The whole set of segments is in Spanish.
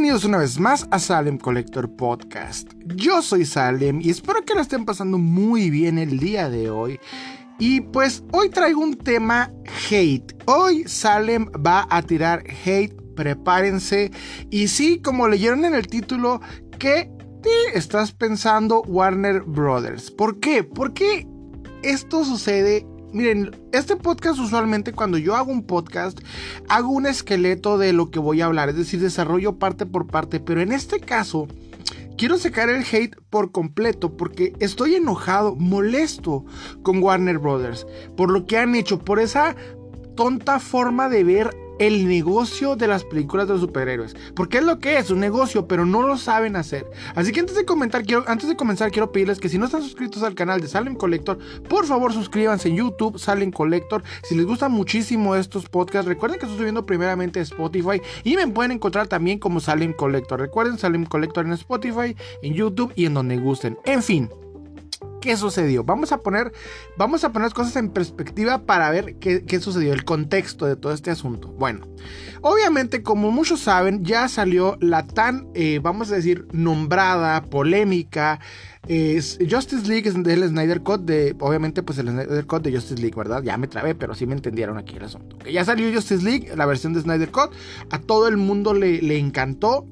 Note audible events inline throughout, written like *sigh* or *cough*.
Bienvenidos una vez más a Salem Collector Podcast. Yo soy Salem y espero que lo estén pasando muy bien el día de hoy. Y pues hoy traigo un tema hate. Hoy Salem va a tirar hate, prepárense. Y sí, como leyeron en el título, ¿qué estás pensando Warner Brothers? ¿Por qué? Porque esto sucede Miren, este podcast usualmente cuando yo hago un podcast, hago un esqueleto de lo que voy a hablar, es decir, desarrollo parte por parte, pero en este caso quiero sacar el hate por completo porque estoy enojado, molesto con Warner Brothers por lo que han hecho, por esa tonta forma de ver el negocio de las películas de los superhéroes. Porque es lo que es, un negocio, pero no lo saben hacer. Así que antes de, comentar, quiero, antes de comenzar, quiero pedirles que si no están suscritos al canal de Salem Collector, por favor suscríbanse en YouTube, Salem Collector. Si les gustan muchísimo estos podcasts, recuerden que estoy subiendo primeramente a Spotify y me pueden encontrar también como Salem Collector. Recuerden Salem Collector en Spotify, en YouTube y en donde gusten. En fin. ¿Qué sucedió? Vamos a poner, vamos a poner las cosas en perspectiva para ver qué, sucedió, el contexto de todo este asunto. Bueno, obviamente, como muchos saben, ya salió la tan, eh, vamos a decir, nombrada, polémica, Justice League del Snyder Cut de, obviamente, pues el Snyder Cut de Justice League, ¿verdad? Ya me trabé, pero sí me entendieron aquí el asunto. ya salió Justice League, la versión de Snyder Cut, a todo el mundo le, le encantó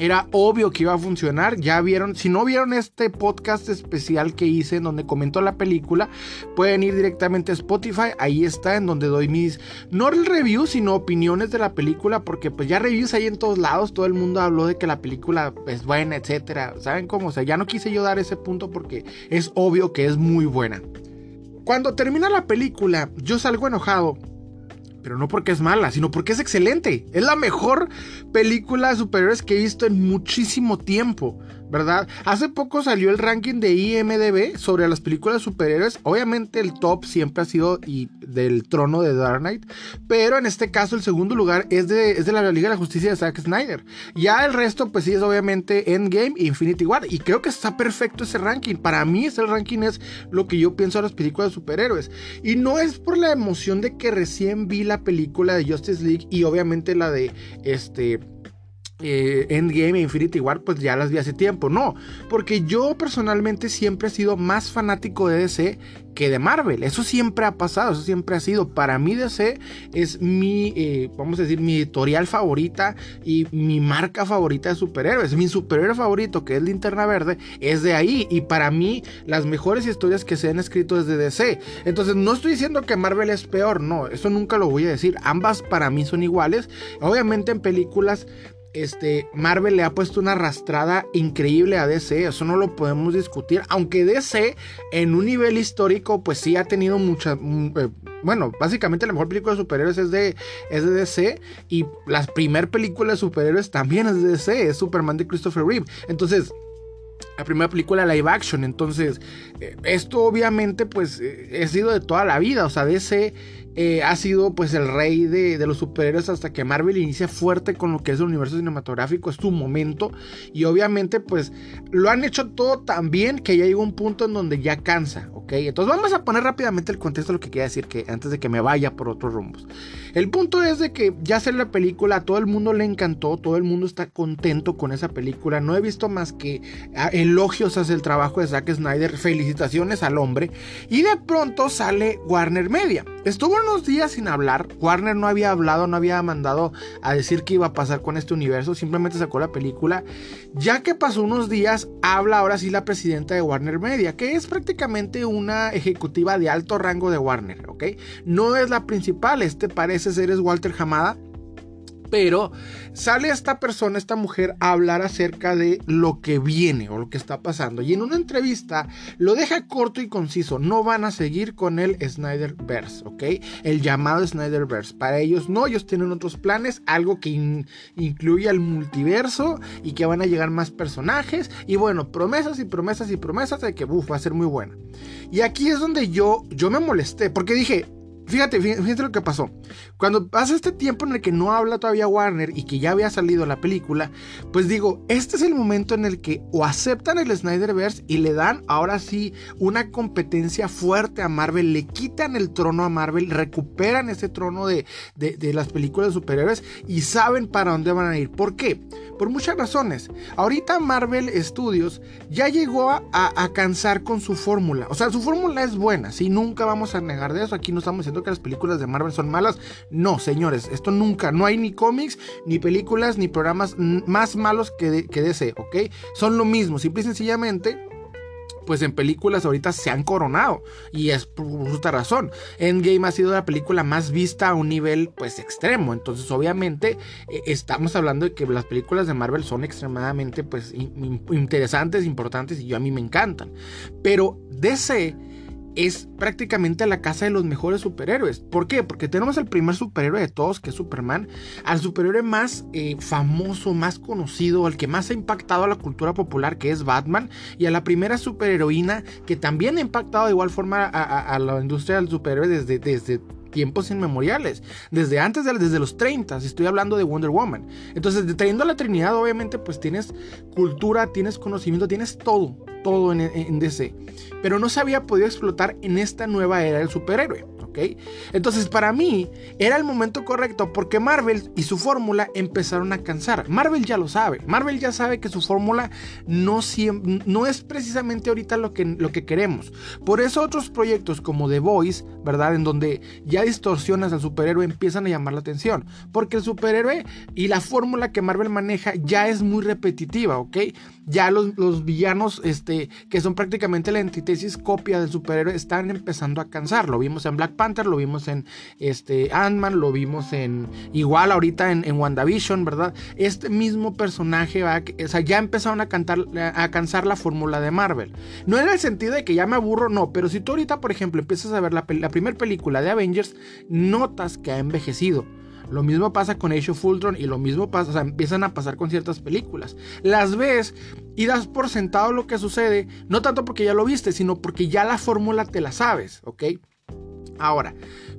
era obvio que iba a funcionar. Ya vieron, si no vieron este podcast especial que hice en donde comentó la película, pueden ir directamente a Spotify. Ahí está, en donde doy mis, no el review, sino opiniones de la película, porque pues ya reviews hay en todos lados. Todo el mundo habló de que la película es buena, etcétera. ¿Saben cómo? O sea, ya no quise yo dar ese punto porque es obvio que es muy buena. Cuando termina la película, yo salgo enojado pero no porque es mala, sino porque es excelente. Es la mejor película de superhéroes que he visto en muchísimo tiempo. ¿Verdad? Hace poco salió el ranking de IMDB sobre las películas superhéroes. Obviamente el top siempre ha sido y del trono de Dark Knight, pero en este caso el segundo lugar es de, es de la Liga de la Justicia de Zack Snyder. Ya el resto pues sí es obviamente Endgame Infinity War y creo que está perfecto ese ranking. Para mí ese ranking es lo que yo pienso de las películas superhéroes. Y no es por la emoción de que recién vi la película de Justice League y obviamente la de este eh, Endgame e Infinity War, pues ya las vi hace tiempo. No, porque yo personalmente siempre he sido más fanático de DC que de Marvel. Eso siempre ha pasado, eso siempre ha sido. Para mí DC es mi, eh, vamos a decir, mi editorial favorita y mi marca favorita de superhéroes. Mi superhéroe favorito, que es Linterna Verde, es de ahí. Y para mí, las mejores historias que se han escrito es de DC. Entonces, no estoy diciendo que Marvel es peor, no, eso nunca lo voy a decir. Ambas para mí son iguales. Obviamente en películas este, Marvel le ha puesto una arrastrada increíble a DC, eso no lo podemos discutir, aunque DC en un nivel histórico pues sí ha tenido mucha, mm, eh, bueno, básicamente la mejor película de superhéroes es de, es de DC y las primer película de superhéroes también es de DC, es Superman de Christopher Reeve, entonces la primera película live action. Entonces, eh, esto obviamente pues eh, ha sido de toda la vida. O sea, DC eh, ha sido pues el rey de, los superhéroes hasta que Marvel inicia fuerte con lo que es el universo cinematográfico, es su momento y obviamente pues lo han hecho todo tan bien que ya llegó un punto en donde ya cansa, ¿ok? Entonces vamos a poner rápidamente el contexto de lo que quería decir que antes de que me vaya por otros rumbos. El punto es de que ya salió la película, a todo el mundo le encantó, todo el mundo está contento con esa película, no he visto más que ah, elogios hacia el trabajo de Zack Snyder, felicitaciones al hombre y de pronto sale Warner Media. Estuvo unos días sin hablar. Warner no había hablado, no había mandado a decir qué iba a pasar con este universo. Simplemente sacó la película. Ya que pasó unos días, habla ahora sí la presidenta de Warner Media, que es prácticamente una ejecutiva de alto rango de Warner, ¿ok? No es la principal, este parece ser Walter Hamada pero sale esta persona, esta mujer, a hablar acerca de lo que viene o lo que está pasando. Y en una entrevista lo deja corto y conciso. No van a seguir con el Snyderverse, ¿ok? El llamado Snyderverse. Para ellos no, ellos tienen otros planes, algo que incluye al multiverso y que van a llegar más personajes. Y bueno, promesas y promesas y promesas de que, uff, va a ser muy buena. Y aquí es donde yo, yo me molesté, porque dije, fíjate, fíjate lo que pasó. Cuando pasa este tiempo en el que no habla todavía Warner y que ya había salido la película, pues digo, este es el momento en el que o aceptan el Snyderverse y le dan ahora sí una competencia fuerte a Marvel, le quitan el trono a Marvel, recuperan ese trono de, de, las películas de superhéroes y saben para dónde van a ir. ¿Por qué? Por muchas razones. Ahorita Marvel Studios ya llegó a, a cansar con su fórmula. O sea, su fórmula es buena, ¿sí? Nunca vamos a negar de eso. Aquí no estamos diciendo que las películas de Marvel son malas. No, señores, esto nunca. No hay ni cómics, ni películas, ni programas más malos que, que DC, ¿ok? Son lo mismo, simple y sencillamente pues en películas ahorita se han coronado. Y es por justa razón. Endgame ha sido la película más vista a un nivel pues extremo. Entonces obviamente e, estamos hablando de que las películas de Marvel son extremadamente pues interesantes, importantes y yo a mí me encantan. Pero DC es prácticamente la casa de los mejores superhéroes. ¿Por qué? Porque tenemos al primer superhéroe de todos, que es Superman, al superhéroe más eh, famoso, más conocido, al que más ha impactado a la cultura popular, que es Batman, y a la primera superheroína que también ha impactado de igual forma a, la industria del superhéroe desde, desde tiempos inmemoriales, desde antes de desde los 30, estoy hablando de Wonder Woman. Entonces, trayendo a la Trinidad, obviamente, pues tienes cultura, tienes conocimiento, tienes todo, todo en, en DC. Pero no se había podido explotar en esta nueva era del superhéroe. Entonces para mí era el momento correcto porque Marvel y su fórmula empezaron a cansar. Marvel ya lo sabe, Marvel ya sabe que su fórmula no, no es precisamente ahorita lo que, lo que queremos. Por eso otros proyectos como The Voice, ¿verdad? En donde ya distorsionas al superhéroe empiezan a llamar la atención. Porque el superhéroe y la fórmula que Marvel maneja ya es muy repetitiva, ¿ok? Ya los, los villanos, este, que son prácticamente la antítesis copia del superhéroe, están empezando a cansar. Lo vimos en Black Panther, lo vimos en este, Ant-Man, lo vimos en igual ahorita en, en, WandaVision, ¿verdad? Este mismo personaje va, o sea, ya empezaron a, cantar, a cansar la fórmula de Marvel. No en el sentido de que ya me aburro, no, pero si tú ahorita, por ejemplo, empiezas a ver la, la primera película de Avengers, notas que ha envejecido. Lo mismo pasa con Age of Ultron y lo mismo pasa, o sea, empiezan a pasar con ciertas películas. Las ves y das por sentado lo que sucede, no tanto porque ya lo viste, sino porque ya la fórmula te la sabes, ¿ok? Ahora,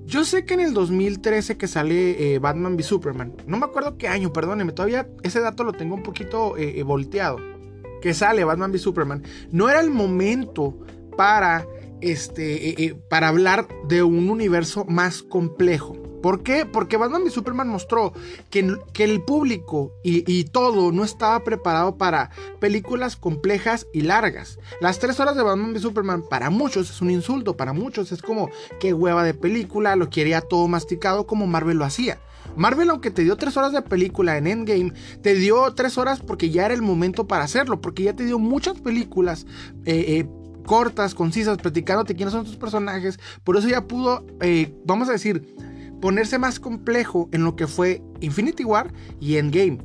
yo sé que en el 2013 que sale eh, Batman v Superman, no me acuerdo qué año, perdónenme, todavía ese dato lo tengo un poquito eh, eh, volteado. Que sale Batman v Superman, no era el momento para, este, para hablar de un universo más complejo. ¿Por qué? Porque Batman y Superman mostró que, el público y, todo no estaba preparado para películas complejas y largas. Las tres horas de Batman y Superman para muchos es un insulto, para muchos es como qué hueva de película, lo quería todo masticado como Marvel lo hacía. Marvel, aunque te dio tres horas de película en Endgame, te dio tres horas porque ya era el momento para hacerlo, porque ya te dio muchas películas eh, eh, cortas, concisas, platicándote quiénes son tus personajes. Por eso ya pudo, eh, vamos a decir, ponerse más complejo en lo que fue Infinity War y Endgame.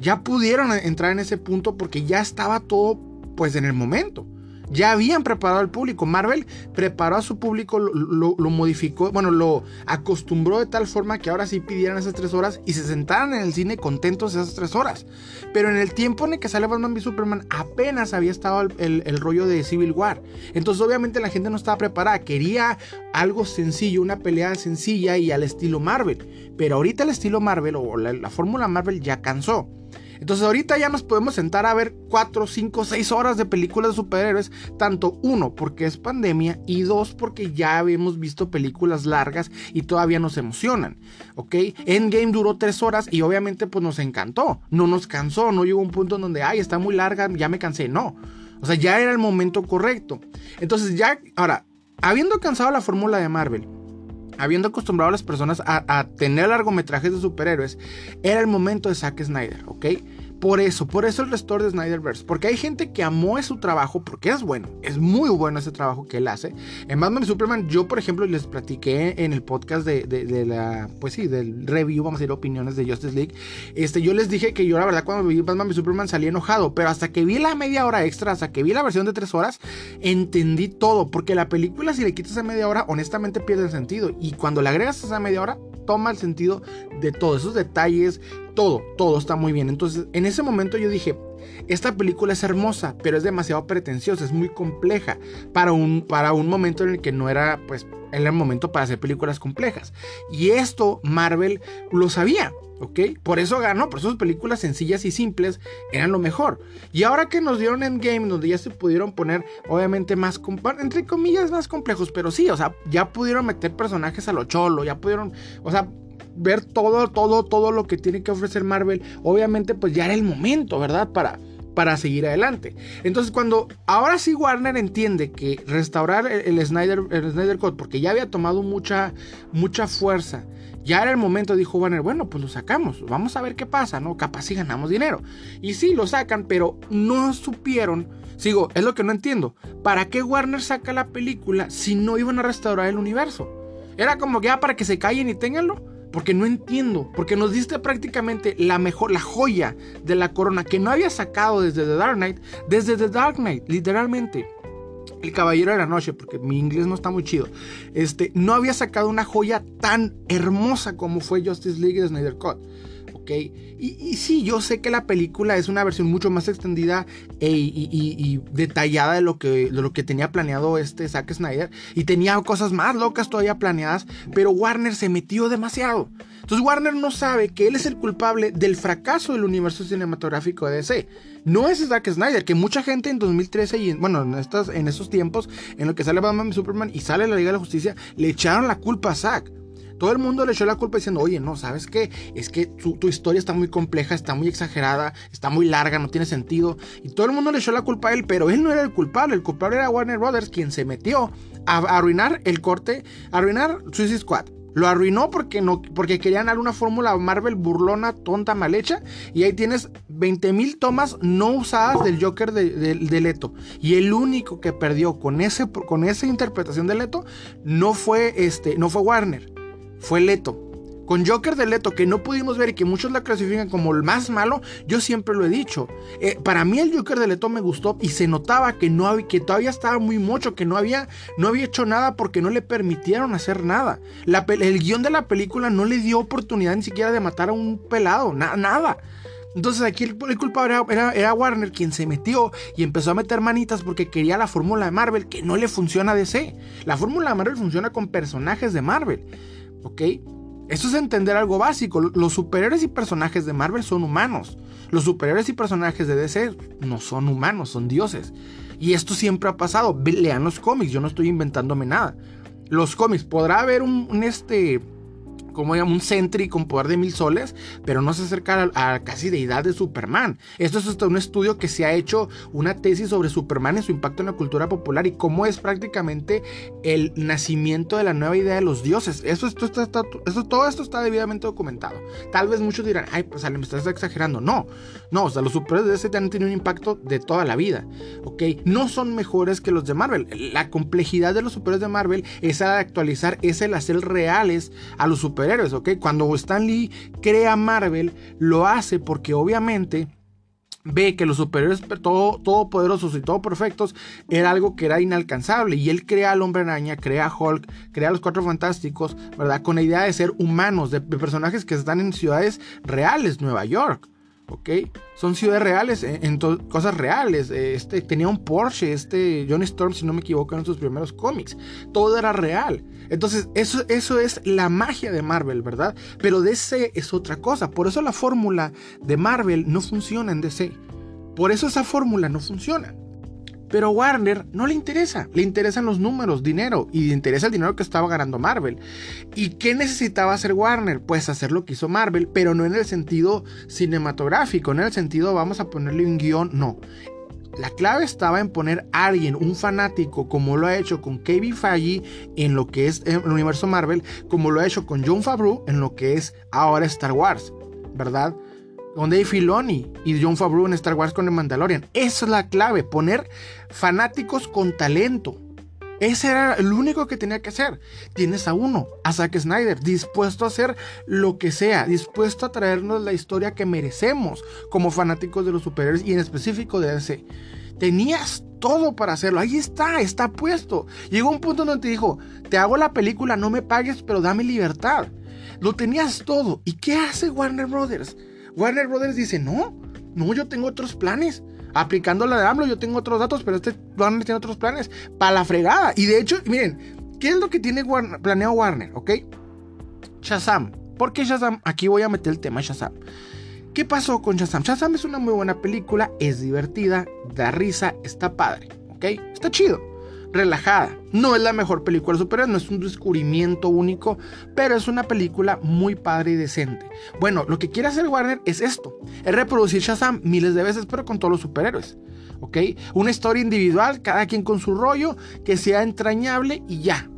Ya pudieron entrar en ese punto porque ya estaba todo pues en el momento ya habían preparado al público. Marvel preparó a su público, lo, modificó, bueno, lo acostumbró de tal forma que ahora sí pidieran esas tres horas y se sentaran en el cine contentos esas tres horas. Pero en el tiempo en el que sale Batman v Superman apenas había estado el, rollo de Civil War. Entonces obviamente la gente no estaba preparada, quería algo sencillo, una pelea sencilla y al estilo Marvel. Pero ahorita el estilo Marvel o la fórmula Marvel ya cansó. Entonces ahorita ya nos podemos sentar a ver 4, 5, 6 horas de películas de superhéroes. Tanto uno, porque es pandemia. Y dos, porque ya habíamos visto películas largas y todavía nos emocionan. ¿Ok? Endgame duró 3 horas y obviamente pues nos encantó. No nos cansó, no llegó un punto en donde, ay, está muy larga, ya me cansé. No. O sea, ya era el momento correcto. Entonces ya, ahora, habiendo cansado la fórmula de Marvel, habiendo acostumbrado a las personas a, tener largometrajes de superhéroes, era el momento de Zack Snyder, ¿ok? Por eso, por eso el restore de Snyderverse. Porque hay gente que amó su trabajo porque es bueno. Es muy bueno ese trabajo que él hace. En Batman Superman, yo, por ejemplo, les platiqué en el podcast de, la. Pues sí, del review, vamos a decir, opiniones de Justice League. Este, yo les dije que yo, la verdad, cuando vi Batman y Superman salí enojado. Pero hasta que vi la media hora extra, hasta que vi la versión de tres horas, entendí todo. Porque la película, si le quitas esa media hora, honestamente pierde el sentido. Y cuando le agregas esa media hora, toma el sentido de todos esos detalles, todo, todo está muy bien. Entonces, en ese momento yo dije, esta película es hermosa, pero es demasiado pretenciosa, es muy compleja para un, para un momento en el que no era, pues, era el momento para hacer películas complejas. Y esto Marvel lo sabía. ¿ok? Por eso ganó, por eso sus películas sencillas y simples eran lo mejor. Y ahora que nos dieron Endgame, donde ya se pudieron poner, obviamente, más, entre comillas, más complejos, pero sí, o sea, ya pudieron meter personajes a lo cholo, ya pudieron, o sea, ver todo, todo, todo lo que tiene que ofrecer Marvel, obviamente, pues ya era el momento, ¿verdad? Para para seguir adelante. Entonces, cuando ahora sí Warner entiende que restaurar el, Snyder, el Snyder porque ya había tomado mucha, mucha fuerza, ya era el momento, dijo Warner, bueno, pues lo sacamos, vamos a ver qué pasa, ¿no? Capaz si ganamos dinero. Y sí, lo sacan, pero no supieron, sigo, es lo que no entiendo, ¿para qué Warner saca la película si no iban a restaurar el universo? Era como que ya para que se callen y tenganlo. Porque no entiendo, porque nos diste prácticamente la mejor, la joya de la corona que no había sacado desde The Dark Knight, desde The Dark Knight, literalmente. El Caballero de la Noche, porque mi inglés no está muy chido. Este, no había sacado una joya tan hermosa como fue Justice League de Snyder Cut. Y, sí, yo sé que la película es una versión mucho más extendida e, y, detallada de lo, que, tenía planeado este Zack Snyder. Y tenía cosas más locas todavía planeadas, pero Warner se metió demasiado. Entonces Warner no sabe que él es el culpable del fracaso del universo cinematográfico de DC. No es Zack Snyder, que mucha gente en 2013 y bueno, en, estas, en esos tiempos en lo que sale Batman y Superman y sale la Liga de la Justicia, le echaron la culpa a Zack. Todo el mundo le echó la culpa diciendo, oye, no, ¿sabes qué? Es que tu, historia está muy compleja, está muy exagerada, está muy larga, no tiene sentido. Y todo el mundo le echó la culpa a él, pero él no era el culpable. El culpable era Warner Brothers, quien se metió a, arruinar el corte, a arruinar Suicide Squad. Lo arruinó porque, no, porque querían dar una fórmula Marvel burlona, tonta, mal hecha. Y ahí tienes 20.000 tomas no usadas del Joker de, Leto. Y el único que perdió con, ese, con esa interpretación de Leto no fue, este, no fue Warner fue Leto. Con Joker de Leto, que no pudimos ver y que muchos la clasifican como el más malo, yo siempre lo he dicho. Eh, para mí el Joker de Leto me gustó y se notaba que, no que todavía estaba muy mocho, que no había, no había hecho nada porque no le permitieron hacer nada. el guion de la película no le dio oportunidad ni siquiera de matar a un pelado, nada. Entonces aquí el, culpable era, era, Warner quien se metió y empezó a meter manitas porque quería la fórmula de Marvel que no le funciona a DC. La fórmula de Marvel funciona con personajes de Marvel. ¿Ok? Esto es entender algo básico. Los superhéroes y personajes de Marvel son humanos. Los superhéroes y personajes de DC no son humanos, son dioses. Y esto siempre ha pasado. Lean los cómics, yo no estoy inventándome nada. Los cómics, podrá haber un, un este como un Sentry con poder de mil soles, pero no se acerca a, a, casi deidad de Superman. Esto es hasta un estudio que se ha hecho una tesis sobre Superman y su impacto en la cultura popular y cómo es prácticamente el nacimiento de la nueva idea de los dioses. Eso, esto está, todo esto está debidamente documentado. Tal vez muchos dirán, ay, pues me estás exagerando. No, no, o sea, los superhéroes de ese han tenido un impacto de toda la vida, ¿ok? No son mejores que los de Marvel. La complejidad de los superhéroes de Marvel es al actualizar, es el hacer reales a los superhéroes superhéroes, ¿ok? Cuando Stan Lee crea Marvel, lo hace porque obviamente ve que los superhéroes todo, poderosos y todo perfectos era algo que era inalcanzable y él crea al hombre araña, crea a Hulk, crea a los cuatro fantásticos, ¿verdad? Con la idea de ser humanos, de personajes que están en ciudades reales, Nueva York. ¿Ok? Son ciudades reales, eh, cosas reales. Eh, este, tenía un Porsche, este John Storm, si no me equivoco, en sus primeros cómics. Todo era real. Entonces, eso, eso es la magia de Marvel, ¿verdad? Pero DC es otra cosa. Por eso la fórmula de Marvel no funciona en DC. Por eso esa fórmula no funciona. Pero a Warner no le interesa, le interesan los números, dinero, y le interesa el dinero que estaba ganando Marvel. ¿Y qué necesitaba hacer Warner? Pues hacer lo que hizo Marvel, pero no en el sentido cinematográfico, en el sentido vamos a ponerle un guion, no. La clave estaba en poner a alguien, un fanático, como lo ha hecho con Kevin Feige en lo que es el universo Marvel, como lo ha hecho con John Favreau en lo que es ahora Star Wars, ¿verdad? Con Dave Filoni y John Favreau en Star Wars con el Mandalorian. Esa es la clave, poner fanáticos con talento. Ese era el único que tenía que hacer. Tienes a uno, a Zack Snyder, dispuesto a hacer lo que sea, dispuesto a traernos la historia que merecemos como fanáticos de los superhéroes y en específico de ese. Tenías todo para hacerlo. Ahí está, está puesto. Llegó un punto donde te dijo, te hago la película, no me pagues, pero dame libertad. Lo tenías todo. ¿Y qué hace Warner Brothers? Warner Brothers dice, no, no, yo tengo otros planes. Aplicando la de AMLO, yo tengo otros datos, pero este Warner tiene otros planes. Para la fregada. Y de hecho, miren, ¿Qué es lo que tiene planeado Warner? ¿Ok? Shazam. ¿Por qué Shazam? Aquí voy a meter el tema Shazam. ¿Qué pasó con Shazam? Shazam es una muy buena película, es divertida, da risa, está padre, ¿ok? Está chido, relajada. No es la mejor película de superhéroes, no es un descubrimiento único, pero es una película muy padre y decente. Bueno, lo que quiere hacer Warner es esto, es reproducir Shazam miles de veces, pero con todos los superhéroes. ¿Ok? Una historia individual, cada quien con su rollo, que sea entrañable y ya.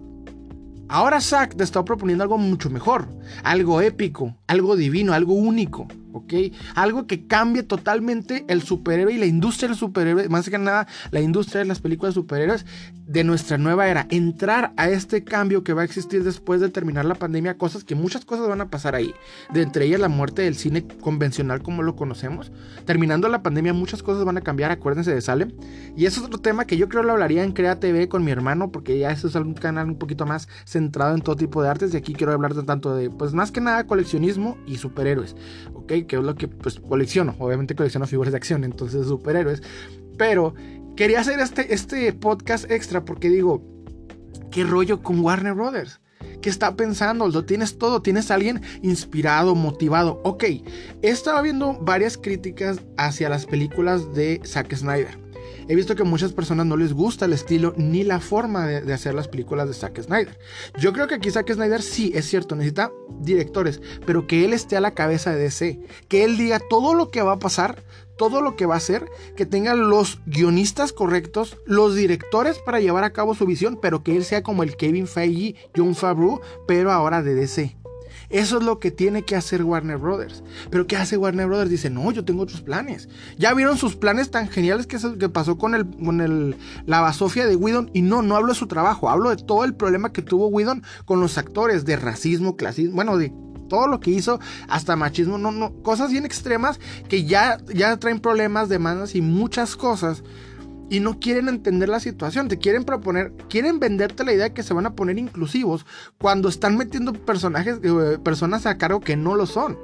Ahora Zack te está proponiendo algo mucho mejor, algo épico, algo divino, algo único. ¿Ok? Algo que cambie totalmente el superhéroe y la industria del superhéroe, más que nada la industria de las películas de superhéroes de nuestra nueva era. Entrar a este cambio que va a existir después de terminar la pandemia, cosas que muchas cosas van a pasar ahí. De entre ellas la muerte del cine convencional como lo conocemos. Terminando la pandemia, muchas cosas van a cambiar, acuérdense de Salem. Y es otro tema que yo creo lo hablaría en Crea TV con mi hermano, porque ya ese es un canal un poquito más centrado en todo tipo de artes. Y aquí quiero hablar de tanto de, pues más que nada, coleccionismo y superhéroes, ¿ok? que es lo que pues colecciono. Obviamente colecciono figuras de acción, entonces superhéroes. Pero quería hacer este, este podcast extra porque digo, ¿qué rollo con Warner Brothers? ¿Qué está pensando? Lo tienes todo, tienes a alguien inspirado, motivado. Ok, he estado viendo varias críticas hacia las películas de Zack Snyder. He visto que a muchas personas no les gusta el estilo ni la forma de, hacer las películas de Zack Snyder. Yo creo que aquí Zack Snyder sí, es cierto, necesita directores, pero que él esté a la cabeza de DC, que él diga todo lo que va a pasar, todo lo que va a hacer, que tenga los guionistas correctos, los directores para llevar a cabo su visión, pero que él sea como el Kevin Feige, John Favreau, pero ahora de DC. Eso es lo que tiene que hacer Warner Brothers. Pero ¿qué hace Warner Brothers? Dice, no, yo tengo otros planes. Ya vieron sus planes tan geniales que, que pasó con, el, con el, la basofia de Whedon. Y no, no hablo de su trabajo, hablo de todo el problema que tuvo Whedon con los actores, de racismo, clasismo, bueno, de todo lo que hizo, hasta machismo, no, no, cosas bien extremas que ya, ya traen problemas, demandas y muchas cosas y no quieren entender la situación, te quieren proponer, quieren venderte la idea de que se van a poner inclusivos cuando están metiendo personajes, eh, personas a cargo que no lo son.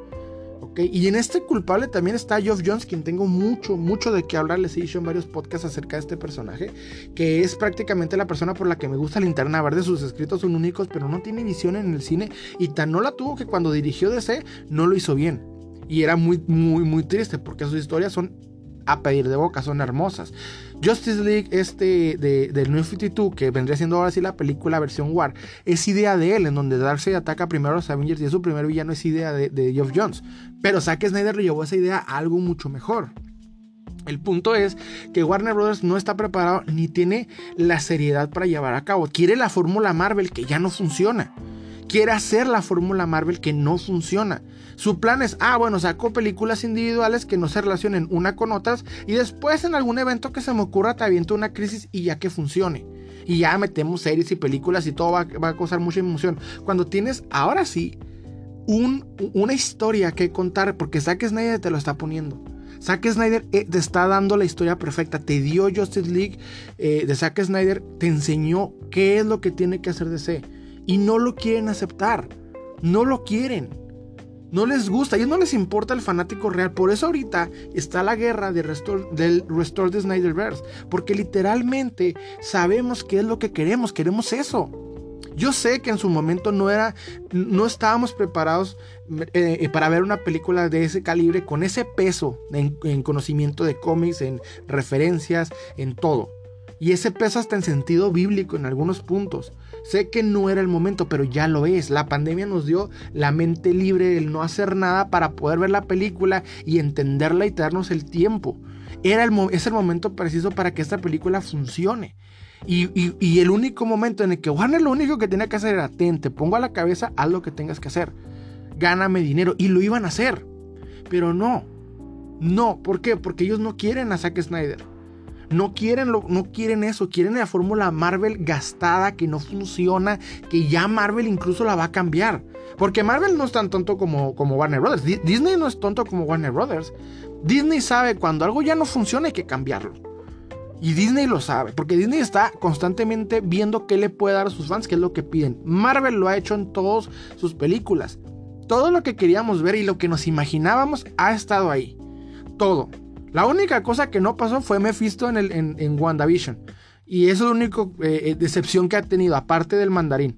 ¿okay? Y en este culpable también está Geoff Jones, quien tengo mucho, mucho de qué hablar. Les he dicho en varios podcasts acerca de este personaje, que es prácticamente la persona por la que me gusta Linterna Verde. Sus escritos son únicos, pero no tiene visión en el cine. Y tan no la tuvo que cuando dirigió DC no lo hizo bien. Y era muy, muy, muy triste porque sus historias son a pedir de boca, son hermosas. Justice League, este de, New 52, que vendría siendo ahora sí la película versión War, es idea de él, en donde Darkseid ataca primero a los Avengers y es su primer villano, es idea de, Geoff Jones. Pero Zack Snyder le llevó esa idea a algo mucho mejor. El punto es que Warner Brothers no está preparado ni tiene la seriedad para llevar a cabo. Quiere la fórmula Marvel que ya no funciona quiere hacer la fórmula Marvel que no funciona. Su plan es, ah, bueno, saco películas individuales que no se relacionen una con otras y después en algún evento que se me ocurra te aviento una crisis y ya que funcione. Y ya metemos series y películas y todo va, a causar mucha emoción. Cuando tienes, ahora sí, una historia que contar, porque Zack Snyder te lo está poniendo. Zack Snyder eh, te está dando la historia perfecta. Te dio Justice League eh, de Zack Snyder. Te enseñó qué es lo que tiene que hacer DC y no lo quieren aceptar. No lo quieren. No les gusta, a ellos no les importa el fanático real. Por eso ahorita está la guerra de del Restore the Snyderverse. Porque literalmente sabemos qué es lo que queremos. Queremos eso. Yo sé que en su momento no era, no estábamos preparados eh, eh, para ver una película de ese calibre con ese peso en conocimiento de cómics, en referencias, en todo. Y ese peso hasta en sentido bíblico en algunos puntos. Sé que no era el momento, pero ya lo es. La pandemia nos dio la mente libre del no hacer nada para poder ver la película y entenderla y darnos el tiempo. Era el, es el momento preciso para que esta película funcione. Y, el único momento en el que Warner lo único que tenía que hacer era, ten, te pongo a la cabeza, haz lo que tengas que hacer. Gáname dinero. Y lo iban a hacer. Pero no. No. ¿Por qué? Porque ellos no quieren a Zack Snyder. No quieren, no quieren eso, quieren la fórmula Marvel gastada que no funciona, que ya Marvel incluso la va a cambiar. Porque Marvel no es tan tonto como, como Warner Brothers. Disney no es tonto como Warner Brothers. Disney sabe cuando algo ya no funciona hay que cambiarlo. Y Disney lo sabe, porque Disney está constantemente viendo qué le puede dar a sus fans, qué es lo que piden. Marvel lo ha hecho en todas sus películas. Todo lo que queríamos ver y lo que nos imaginábamos ha estado ahí. Todo. La única cosa que no pasó fue Mephisto en, el, en, WandaVision. Y eso es la única eh, decepción que ha tenido, aparte del mandarín.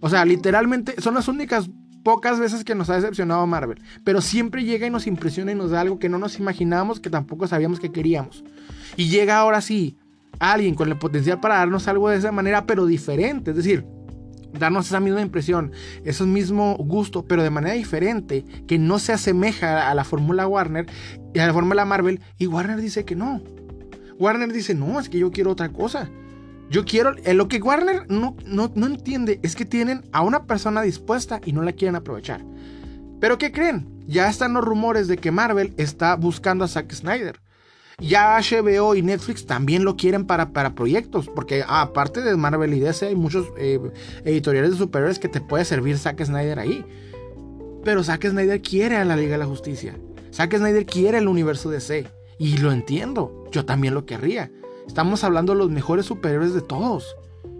O sea, literalmente son las únicas pocas veces que nos ha decepcionado Marvel. Pero siempre llega y nos impresiona y nos da algo que no nos imaginábamos, que tampoco sabíamos que queríamos. Y llega ahora sí alguien con el potencial para darnos algo de esa manera, pero diferente. Es decir, darnos esa misma impresión, ese mismo gusto, pero de manera diferente, que no se asemeja a la fórmula Warner y a la fórmula Marvel. Y Warner dice que no. Warner dice, no, es que yo quiero otra cosa. Yo quiero, eh, lo que Warner no, no, no entiende es que tienen a una persona dispuesta y no la quieren aprovechar. Pero ¿qué creen? Ya están los rumores de que Marvel está buscando a Zack Snyder. Ya HBO y Netflix también lo quieren para, para proyectos, porque aparte de Marvel y DC hay muchos eh, editoriales de superhéroes que te puede servir Zack Snyder ahí. Pero Zack Snyder quiere a la Liga de la Justicia. Zack Snyder quiere el universo DC. Y lo entiendo, yo también lo querría. Estamos hablando de los mejores superhéroes de todos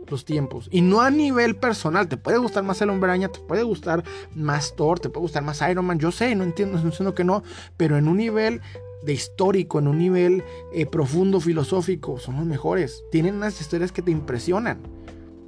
los tiempos. Y no a nivel personal. Te puede gustar más el hombre araña, te puede gustar más Thor, te puede gustar más Iron Man. Yo sé, no entiendo, no entiendo que no. Pero en un nivel de histórico, en un nivel eh, profundo, filosófico, son los mejores. Tienen unas historias que te impresionan.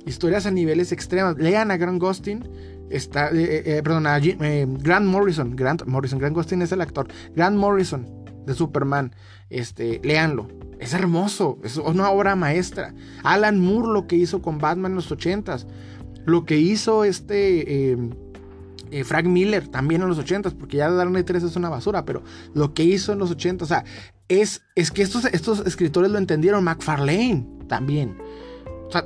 Historias a niveles extremos. Lean a Grant Gustin. Está, eh, eh, perdón, a Grant Morrison. Grant Morrison. Grant Gustin es el actor. Grant Morrison de Superman. Este, léanlo. Es hermoso. Es una obra maestra. Alan Moore lo que hizo con Batman en los ochentas. Lo que hizo este eh, Frank Miller también en los 80 porque ya Knight 3 es una basura, pero lo que hizo en los 80 o sea, es, es que estos, estos escritores lo entendieron, McFarlane también.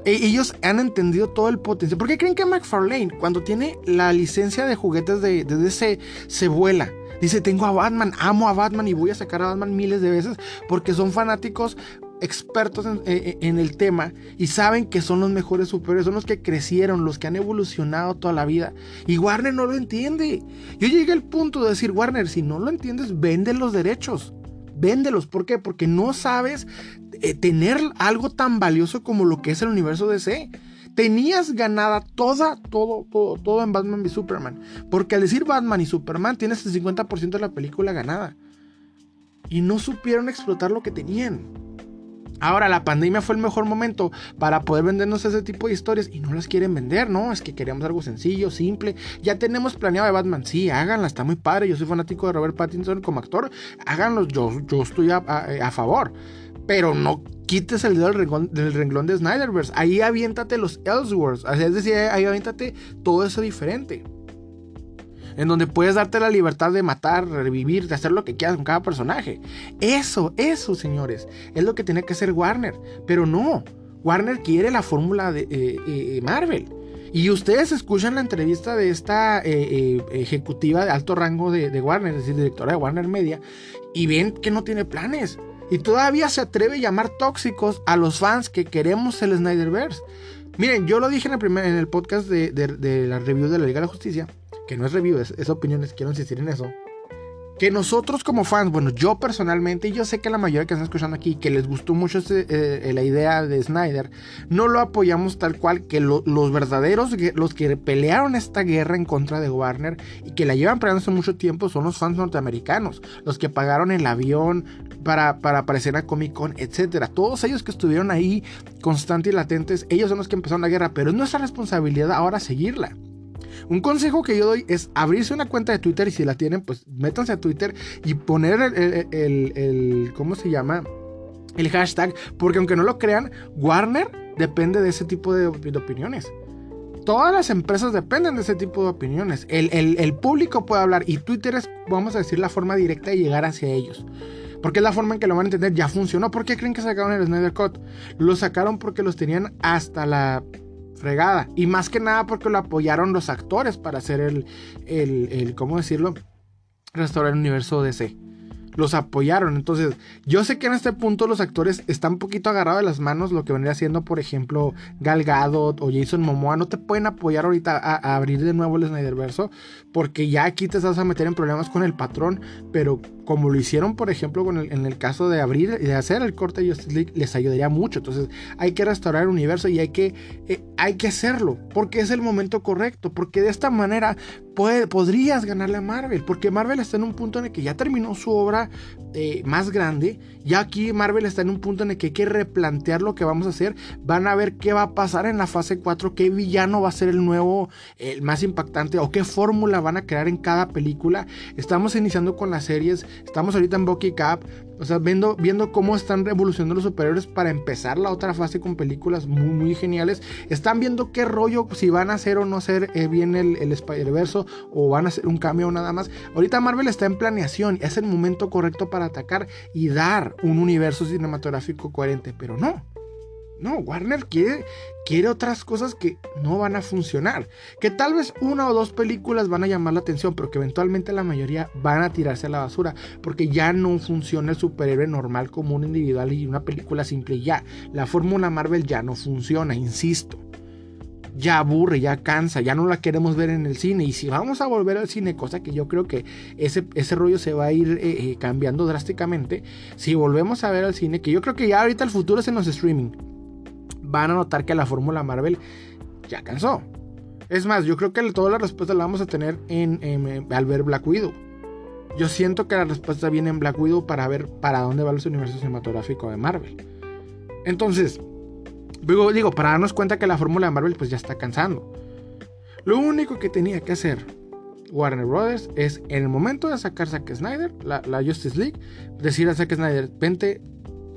E, ellos han entendido todo el potencial. ¿Por qué creen que McFarlane, cuando tiene la licencia de juguetes de, de DC, se vuela? Dice, tengo a Batman, amo a Batman y voy a sacar a Batman miles de veces porque son fanáticos expertos eh, eh, en, el tema y saben que son los mejores superhéroes, son los que crecieron, los que han evolucionado toda la vida. Y Warner no lo entiende. Yo llegué al punto de decir, Warner, si no lo entiendes, vende los derechos. Véndelos. ¿Por qué? Porque no sabes eh, tener algo tan valioso como lo que es el universo DC. Tenías ganada toda, todo, todo, todo en Batman y Superman. Porque al decir Batman y Superman tienes el 50% de la película ganada. Y no supieron explotar lo que tenían. Ahora, la pandemia fue el mejor momento para poder vendernos ese tipo de historias y no las quieren vender, ¿no? Es que queríamos algo sencillo, simple. Ya tenemos planeado de Batman. Sí, háganla, está muy padre. Yo soy fanático de Robert Pattinson como actor. Háganlo, yo, yo estoy a, favor. Pero no quites el dedo del renglón, de Snyderverse. Ahí aviéntate los Elseworlds. Es decir, ahí aviéntate todo eso diferente en donde puedes darte la libertad de matar, revivir, de hacer lo que quieras con cada personaje. Eso, eso, señores, es lo que tiene que hacer Warner. Pero no, Warner quiere la fórmula de eh, eh, Marvel. Y ustedes escuchan la entrevista de esta eh, ejecutiva de alto rango de, Warner, es decir, directora de Warner Media, y ven que no tiene planes. Y todavía se atreve a llamar tóxicos a los fans que queremos el Snyderverse. Miren, yo lo dije en el, primer, en el podcast de, de la review de la Liga de la Justicia que no es review, es, opiniones, quiero insistir en eso. Que nosotros como fans, bueno, yo personalmente, y yo sé que la mayoría que están escuchando aquí, que les gustó mucho eh, la idea de Snyder, no lo apoyamos tal cual que los verdaderos, los que pelearon esta guerra en contra de Warner y que la llevan peleando hace mucho tiempo son los fans norteamericanos, los que pagaron el avión para, para aparecer a Comic Con, etc. Todos ellos que estuvieron ahí constantes y latentes, ellos son los que empezaron la guerra, pero es nuestra responsabilidad ahora seguirla. Un consejo que yo doy es abrirse una cuenta de Twitter y si la tienen, pues métanse a Twitter y poner el, ¿cómo se llama? El hashtag, porque aunque no lo crean, Warner depende de ese tipo de, opiniones. Todas las empresas dependen de ese tipo de opiniones. El, el, público puede hablar y Twitter es, vamos a decir, la forma directa de llegar hacia ellos. Porque es la forma en que lo van a entender. Ya funcionó. ¿Por qué creen que sacaron el Snyder Cut? Lo sacaron porque los tenían hasta la fregada. Y más que nada porque lo apoyaron los actores para hacer el, el, el ¿cómo decirlo? Restaurar el universo DC. Los apoyaron. Entonces, yo sé que en este punto los actores están un poquito agarrados de las manos. Lo que vendría siendo, por ejemplo, Gal Gadot o Jason Momoa. No te pueden apoyar ahorita a, abrir de nuevo el Snyderverso. Porque ya aquí te vas a meter en problemas con el patrón. Pero como lo hicieron, por ejemplo, en el caso de abrir y de hacer el corte de Justice League, les ayudaría mucho. Entonces, hay que restaurar el universo y hay que, eh, hay que hacerlo, porque es el momento correcto, porque de esta manera podrías ganarle a Marvel, porque Marvel está en un punto en el que ya terminó su obra eh, más grande, ya aquí Marvel está en un punto en el que hay que replantear lo que vamos a hacer, van a ver qué va a pasar en la fase 4, qué villano va a ser el nuevo, el más impactante, o qué fórmula van a crear en cada película. Estamos iniciando con las series, estamos ahorita en Bucky Cap, o sea, viendo, viendo cómo están revolucionando los superiores para empezar la otra fase con películas muy, muy geniales. Están viendo qué rollo, si van a hacer o no hacer eh, bien el, el Spider-Verse o van a hacer un cambio o nada más. Ahorita Marvel está en planeación, es el momento correcto para atacar y dar un universo cinematográfico coherente, pero no. No, Warner quiere, quiere otras cosas que no van a funcionar. Que tal vez una o dos películas van a llamar la atención, pero que eventualmente la mayoría van a tirarse a la basura. Porque ya no funciona el superhéroe normal como un individual y una película simple. Ya, la fórmula Marvel ya no funciona, insisto. Ya aburre, ya cansa, ya no la queremos ver en el cine. Y si vamos a volver al cine, cosa que yo creo que ese, ese rollo se va a ir eh, eh, cambiando drásticamente. Si volvemos a ver al cine, que yo creo que ya ahorita el futuro es en los streaming van a notar que la fórmula Marvel ya cansó. Es más, yo creo que toda la respuesta la vamos a tener en, al ver Black Widow. Yo siento que la respuesta viene en Black Widow para ver para dónde va el universo cinematográfico de Marvel. Entonces, digo, digo, para darnos cuenta que la fórmula de Marvel pues ya está cansando. Lo único que tenía que hacer Warner Brothers es en el momento de sacar Zack Snyder, la, la Justice League, decir a Zack Snyder, vente,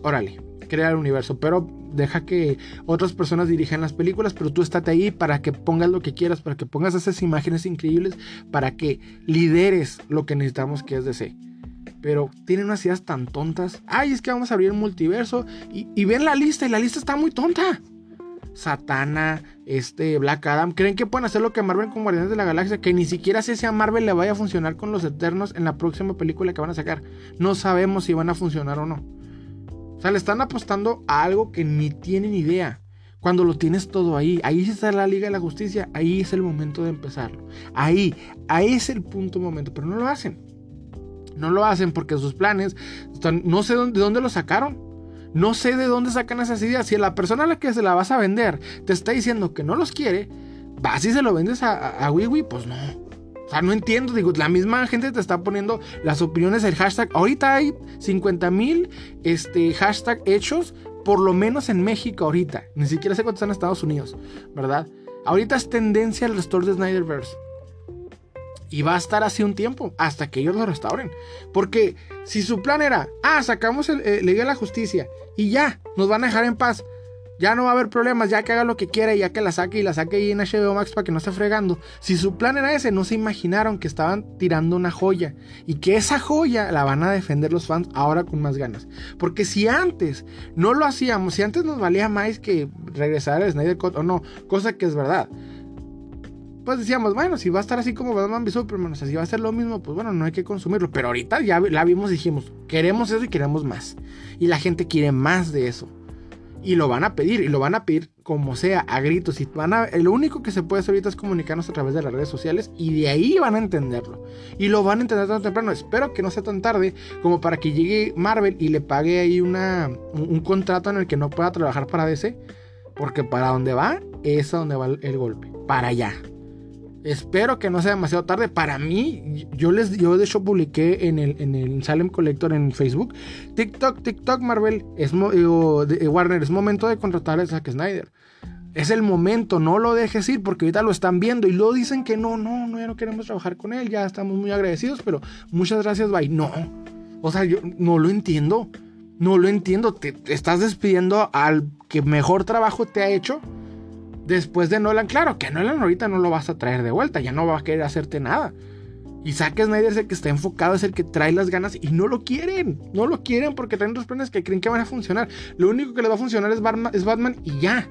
órale, crea el universo. Pero deja que otras personas dirijan las películas, pero tú estate ahí para que pongas lo que quieras, para que pongas esas imágenes increíbles, para que lideres lo que necesitamos que es DC. Pero tienen unas ideas tan tontas. Ay, es que vamos a abrir el multiverso y, ven la lista y la lista está muy tonta. Satana, este, Black Adam, creen que pueden hacer lo que Marvel con Guardianes de la Galaxia, que ni siquiera si a Marvel le vaya a funcionar con los Eternos en la próxima película que van a sacar. No sabemos si van a funcionar o no. O sea, le están apostando a algo que ni tienen idea. Cuando lo tienes todo ahí, ahí está la Liga de la Justicia, ahí es el momento de empezarlo. Ahí, ahí es el punto momento, pero no lo hacen. No lo hacen porque sus planes, no sé de dónde lo sacaron. No sé de dónde sacan esas ideas. Si la persona a la que se la vas a vender te está diciendo que no los quiere, vas y se lo vendes a, a, pues no. O sea, no entiendo, digo, la misma gente te está poniendo las opiniones del hashtag. Ahorita hay 50 mil este, hashtag hechos, por lo menos en México ahorita. Ni siquiera sé cuántos están en Estados Unidos, ¿verdad? Ahorita es tendencia el restore de Snyderverse. Y va a estar así un tiempo, hasta que ellos lo restauren. Porque si su plan era, ah, sacamos el, eh, Liga de la Justicia y ya, nos van a dejar en paz. Ya no va a haber problemas, ya que haga lo que quiera y ya que la saque y la saque ahí en HBO Max para que no esté fregando. Si su plan era ese, no se imaginaron que estaban tirando una joya y que esa joya la van a defender los fans ahora con más ganas. Porque si antes no lo hacíamos, si antes nos valía más que regresar al Snyder Cut o no, cosa que es verdad. Pues decíamos, bueno, si va a estar así como Batman v Superman, o sea, si va a ser lo mismo, pues bueno, no hay que consumirlo. Pero ahorita ya la vimos y dijimos, queremos eso y queremos más. Y la gente quiere más de eso. Y lo van a pedir, y lo van a pedir como sea, a gritos. Y van a, lo único que se puede hacer ahorita es comunicarnos a través de las redes sociales y de ahí van a entenderlo. Y lo van a entender tan temprano. Espero que no sea tan tarde como para que llegue Marvel y le pague ahí una, un, contrato en el que no pueda trabajar para DC. Porque para donde va, es a donde va el golpe. Para allá. Espero que no sea demasiado tarde. Para mí, yo les yo de hecho publiqué en el, en el Salem Collector en Facebook. TikTok, TikTok, Marvel, es eh, Warner, es momento de contratar a Zack Snyder. Es el momento, no lo dejes ir porque ahorita lo están viendo y luego dicen que no, no, no, ya no queremos trabajar con él, ya estamos muy agradecidos, pero muchas gracias, bye. No, o sea, yo no lo entiendo, no lo entiendo. te estás despidiendo al que mejor trabajo te ha hecho después de Nolan, claro que Nolan ahorita no lo vas a traer de vuelta, ya no va a querer hacerte nada. Y Zack Snyder es el que está enfocado, es el que trae las ganas y no lo quieren. No lo quieren porque traen otros planes que creen que van a funcionar. Lo único que les va a funcionar es Batman, es Batman y ya.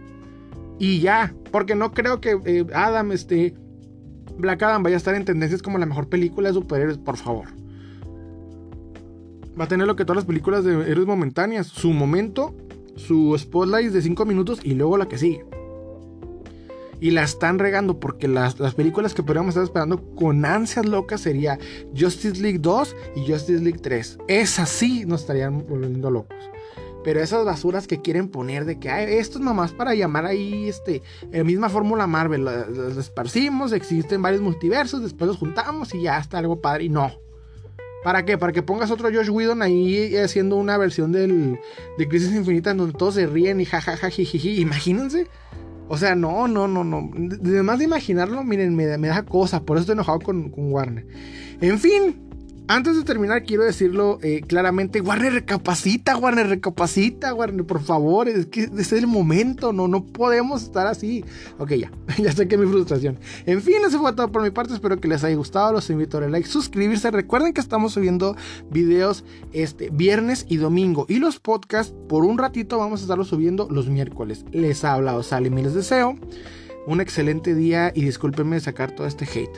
Y ya. Porque no creo que eh, Adam, este. Black Adam vaya a estar en tendencias como la mejor película de superhéroes, por favor. Va a tener lo que todas las películas de héroes momentáneas. Su momento, su spotlight de 5 minutos y luego la que sigue. Y la están regando porque las, las, películas que podríamos estar esperando con ansias locas sería Justice League 2 y Justice League 3. Es así, nos estarían volviendo locos. Pero esas basuras que quieren poner de que esto es nomás para llamar ahí este, la misma fórmula Marvel, las esparcimos, existen varios multiversos, después los juntamos y ya está algo padre. Y no. ¿Para qué? Para que pongas otro Josh Whedon ahí haciendo una versión del, de Crisis Infinita en donde todos se ríen y jajaja, jijiji. Imagínense. O sea, no, no, no, no. Además de imaginarlo, miren, me, me da cosa. Por eso estoy enojado con, con Warner. En fin, antes de terminar, quiero decirlo eh, claramente, Warner recapacita, Warner recapacita, Warner, por favor, es que es el momento, no, no podemos estar así. Ok, ya, *laughs* ya sé que mi frustración. En fin, eso fue todo por mi parte, espero que les haya gustado, los invito a darle like, suscribirse, recuerden que estamos subiendo videos este viernes y domingo y los podcasts por un ratito vamos a estarlos subiendo los miércoles. Les ha hablado Salim y les deseo un excelente día y discúlpenme sacar todo este hate.